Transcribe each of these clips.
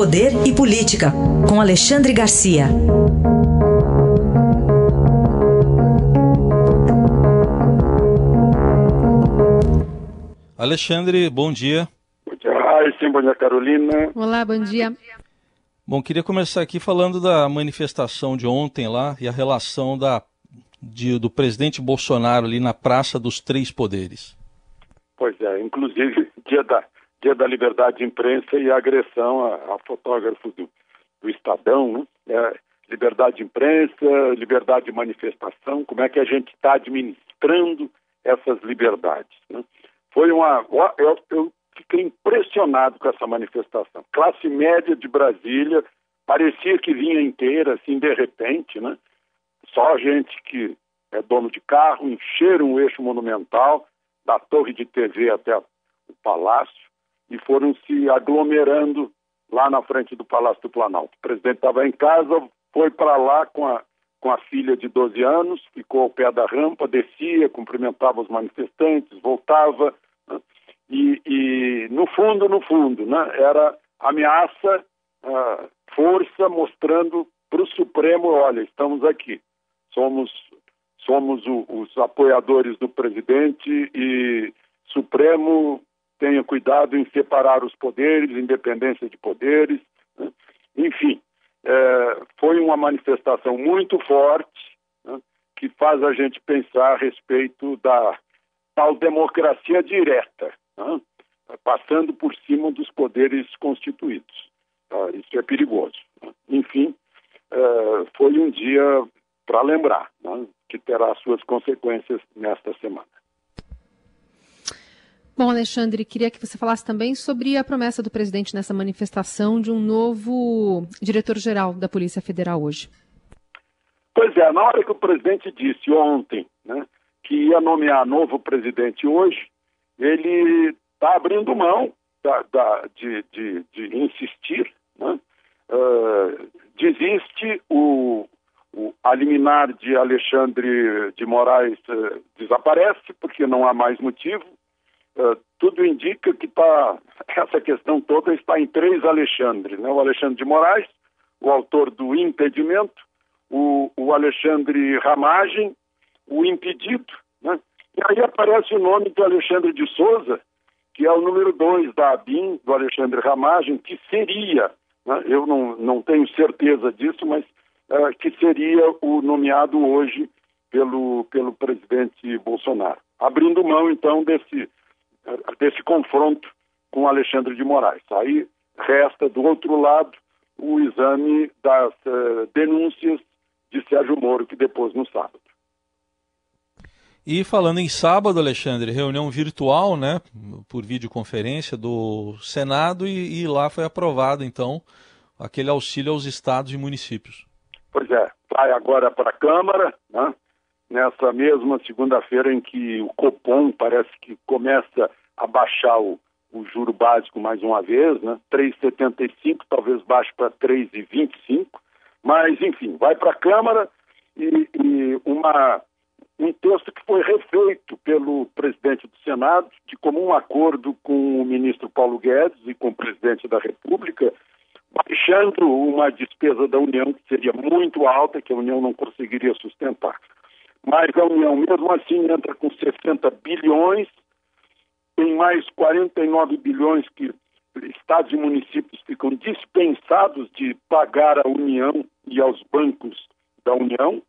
Poder e Política, com Alexandre Garcia. Alexandre, bom dia. Bom dia, Raíssa. Bom dia, Carolina. Olá, bom dia. Bom, queria começar aqui falando da manifestação de ontem lá e a relação da, de, do presidente Bolsonaro ali na Praça dos Três Poderes. Pois é, inclusive dia da, dia da liberdade de imprensa e a agressão a, a fotógrafo do, do Estadão, né? É, liberdade de imprensa, liberdade de manifestação, como é que a gente está administrando essas liberdades. Né? Foi uma. Eu, eu fiquei impressionado com essa manifestação. Classe média de Brasília, parecia que vinha inteira, assim, de repente, né? Só gente que é dono de carro, encheram o eixo monumental, da torre de TV até o palácio, e foram se aglomerando lá na frente do Palácio do Planalto. O presidente estava em casa, foi para lá com a, com a filha de 12 anos, ficou ao pé da rampa, descia, cumprimentava os manifestantes, voltava, né? e, e, no fundo, no fundo, né, era ameaça, uh, força, mostrando para o Supremo, olha, estamos aqui, somos, somos o, os apoiadores do presidente e Supremo tenha cuidado em separar os poderes, independência de poderes, né? enfim, é, foi uma manifestação muito forte né? que faz a gente pensar a respeito da tal democracia direta, né? passando por cima dos poderes constituídos. Tá? Isso é perigoso. Né? Enfim, é, foi um dia para lembrar, né? que terá suas consequências nesta semana. Bom, Alexandre, queria que você falasse também sobre a promessa do presidente nessa manifestação de um novo diretor-geral da Polícia Federal hoje. Pois é, na hora que o presidente disse ontem né, que ia nomear novo presidente hoje, ele está abrindo mão da, da, de, de, de, insistir. Né? Uh, desiste o, o, a liminar de Alexandre de Moraes uh, desaparece, porque não há mais motivo. Uh, tudo indica que tá, essa questão toda está em três Alexandres, né? o Alexandre de Moraes, o autor do impedimento, o, o Alexandre Ramagem, o impedido, né? e aí aparece o nome do Alexandre de Souza, que é o número dois da ABIN, do Alexandre Ramagem, que seria, né? eu não, não tenho certeza disso, mas uh, que seria o nomeado hoje pelo, pelo presidente Bolsonaro. Abrindo mão, então, desse desse confronto com Alexandre de Moraes. Aí resta, do outro lado, o exame das uh, denúncias de Sérgio Moro, que depôs no sábado. E falando em sábado, Alexandre, reunião virtual, né, por videoconferência do Senado e, e lá foi aprovado, então, aquele auxílio aos estados e municípios. Pois é, vai agora para a Câmara, né, nessa mesma segunda-feira em que o Copom parece que começa a baixar o, o juro básico mais uma vez, né? 3,75, talvez baixe para 3,25, mas enfim, vai para a Câmara e, e uma, um texto que foi refeito pelo presidente do Senado, de comum acordo com o ministro Paulo Guedes e com o presidente da República, baixando uma despesa da União que seria muito alta, que a União não conseguiria sustentar mas a União, mesmo assim, entra com 60 bilhões, tem mais 49 bilhões que estados e municípios ficam dispensados de pagar à União e aos bancos da União,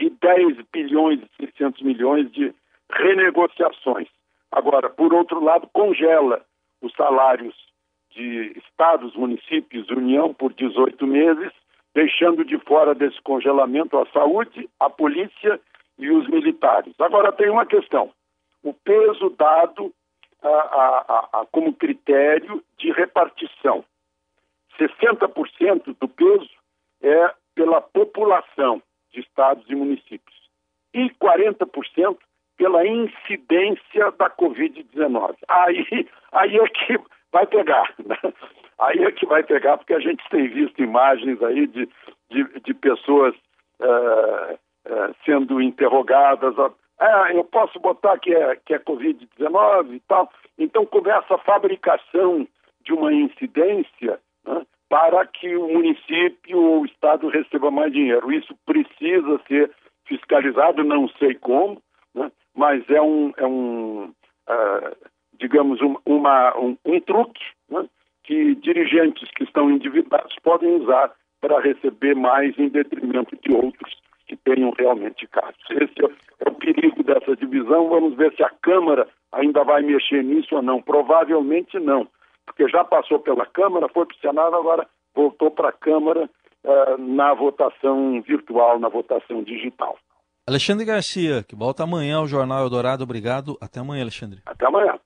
e 10 bilhões e 600 milhões de renegociações. Agora, por outro lado, congela os salários de estados, municípios, União por 18 meses deixando de fora desse congelamento a saúde, a polícia e os militares. Agora tem uma questão: o peso dado a, a, a, como critério de repartição. 60% do peso é pela população de estados e municípios e 40% pela incidência da Covid-19. Aí, aí é que vai pegar. Né? Aí é que vai pegar, porque a gente tem visto imagens aí de, de, de pessoas uh, uh, sendo interrogadas. Ah, eu posso botar que é, que é Covid-19 e tal. Então começa a fabricação de uma incidência né, para que o município ou o Estado receba mais dinheiro. Isso precisa ser fiscalizado, não sei como, né? mas é um, é um uh, digamos, um, uma, um, um truque né? Que dirigentes que estão endividados podem usar para receber mais em detrimento de outros que tenham realmente casos. Esse é, o perigo dessa divisão. Vamos ver se a Câmara ainda vai mexer nisso ou não. Provavelmente não, porque já passou pela Câmara, foi para o Senado, agora voltou para a Câmara uh, na votação virtual, na votação digital. Alexandre Garcia, que volta amanhã ao Jornal Eldorado. Obrigado. Até amanhã, Alexandre. Até amanhã.